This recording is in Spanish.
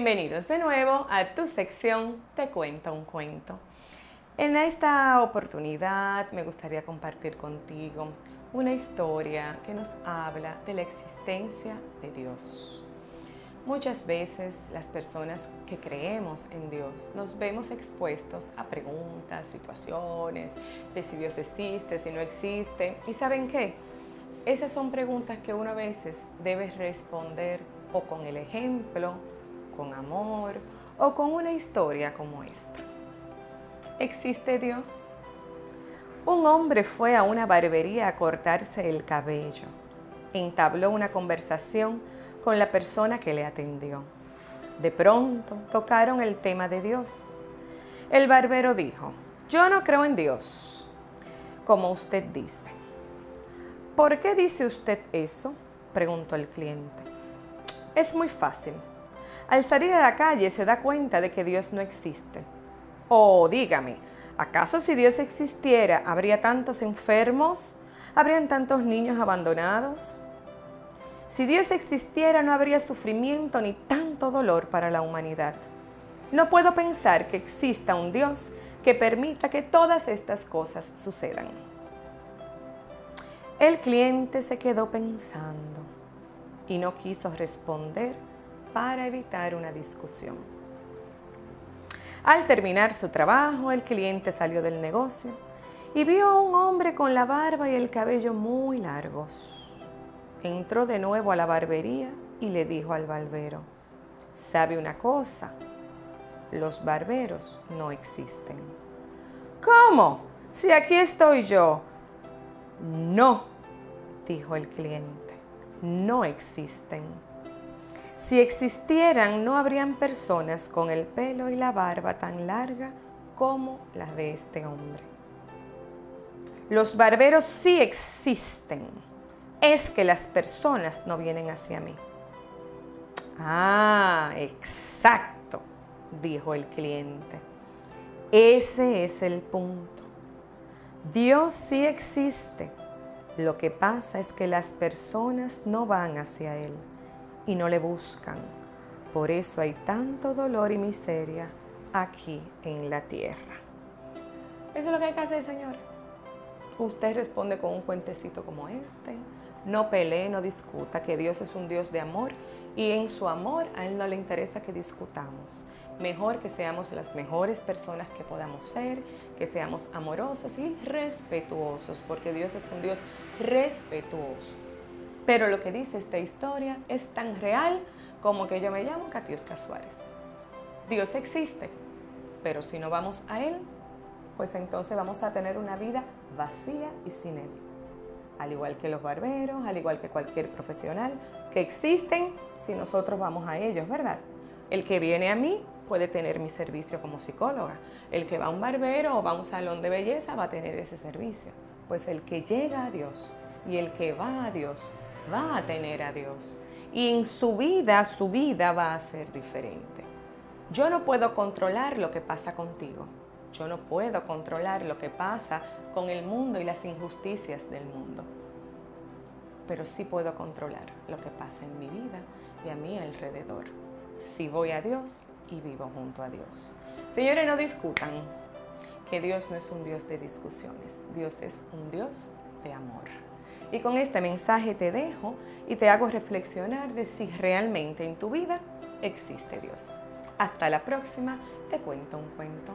Bienvenidos de nuevo a tu sección Te cuento un cuento. En esta oportunidad me gustaría compartir contigo una historia que nos habla de la existencia de Dios. Muchas veces las personas que creemos en Dios nos vemos expuestos a preguntas, situaciones, de si Dios existe, si no existe. ¿Y saben qué? Esas son preguntas que uno a veces debe responder o con el ejemplo, con amor o con una historia como esta. ¿Existe Dios? Un hombre fue a una barbería a cortarse el cabello. Entabló una conversación con la persona que le atendió. De pronto tocaron el tema de Dios. El barbero dijo, yo no creo en Dios, como usted dice. ¿Por qué dice usted eso? preguntó el cliente. Es muy fácil. Al salir a la calle se da cuenta de que Dios no existe. Oh, dígame, ¿acaso si Dios existiera habría tantos enfermos? ¿Habrían tantos niños abandonados? Si Dios existiera no habría sufrimiento ni tanto dolor para la humanidad. No puedo pensar que exista un Dios que permita que todas estas cosas sucedan. El cliente se quedó pensando y no quiso responder para evitar una discusión. Al terminar su trabajo, el cliente salió del negocio y vio a un hombre con la barba y el cabello muy largos. Entró de nuevo a la barbería y le dijo al barbero, ¿sabe una cosa? Los barberos no existen. ¿Cómo? Si aquí estoy yo. No, dijo el cliente, no existen. Si existieran, no habrían personas con el pelo y la barba tan larga como las de este hombre. Los barberos sí existen. Es que las personas no vienen hacia mí. Ah, exacto, dijo el cliente. Ese es el punto. Dios sí existe. Lo que pasa es que las personas no van hacia Él y no le buscan. Por eso hay tanto dolor y miseria aquí en la tierra. Eso es lo que hay que hacer, Señor. Usted responde con un cuentecito como este. No pelee, no discuta, que Dios es un Dios de amor y en su amor a Él no le interesa que discutamos. Mejor que seamos las mejores personas que podamos ser, que seamos amorosos y respetuosos, porque Dios es un Dios respetuoso. Pero lo que dice esta historia es tan real como que yo me llamo Katiuska Suárez. Dios existe, pero si no vamos a Él, pues entonces vamos a tener una vida vacía y sin Él. Al igual que los barberos, al igual que cualquier profesional, que existen si nosotros vamos a ellos, ¿verdad? El que viene a mí puede tener mi servicio como psicóloga. El que va a un barbero o va a un salón de belleza va a tener ese servicio. Pues el que llega a Dios y el que va a Dios va a tener a Dios. Y en su vida, su vida va a ser diferente. Yo no puedo controlar lo que pasa contigo. Yo no puedo controlar lo que pasa con el mundo y las injusticias del mundo. Pero sí puedo controlar lo que pasa en mi vida y a mi alrededor. Si voy a Dios y vivo junto a Dios. Señores, no discutan que Dios no es un Dios de discusiones. Dios es un Dios de amor. Y con este mensaje te dejo y te hago reflexionar de si realmente en tu vida existe Dios. Hasta la próxima, te cuento un cuento.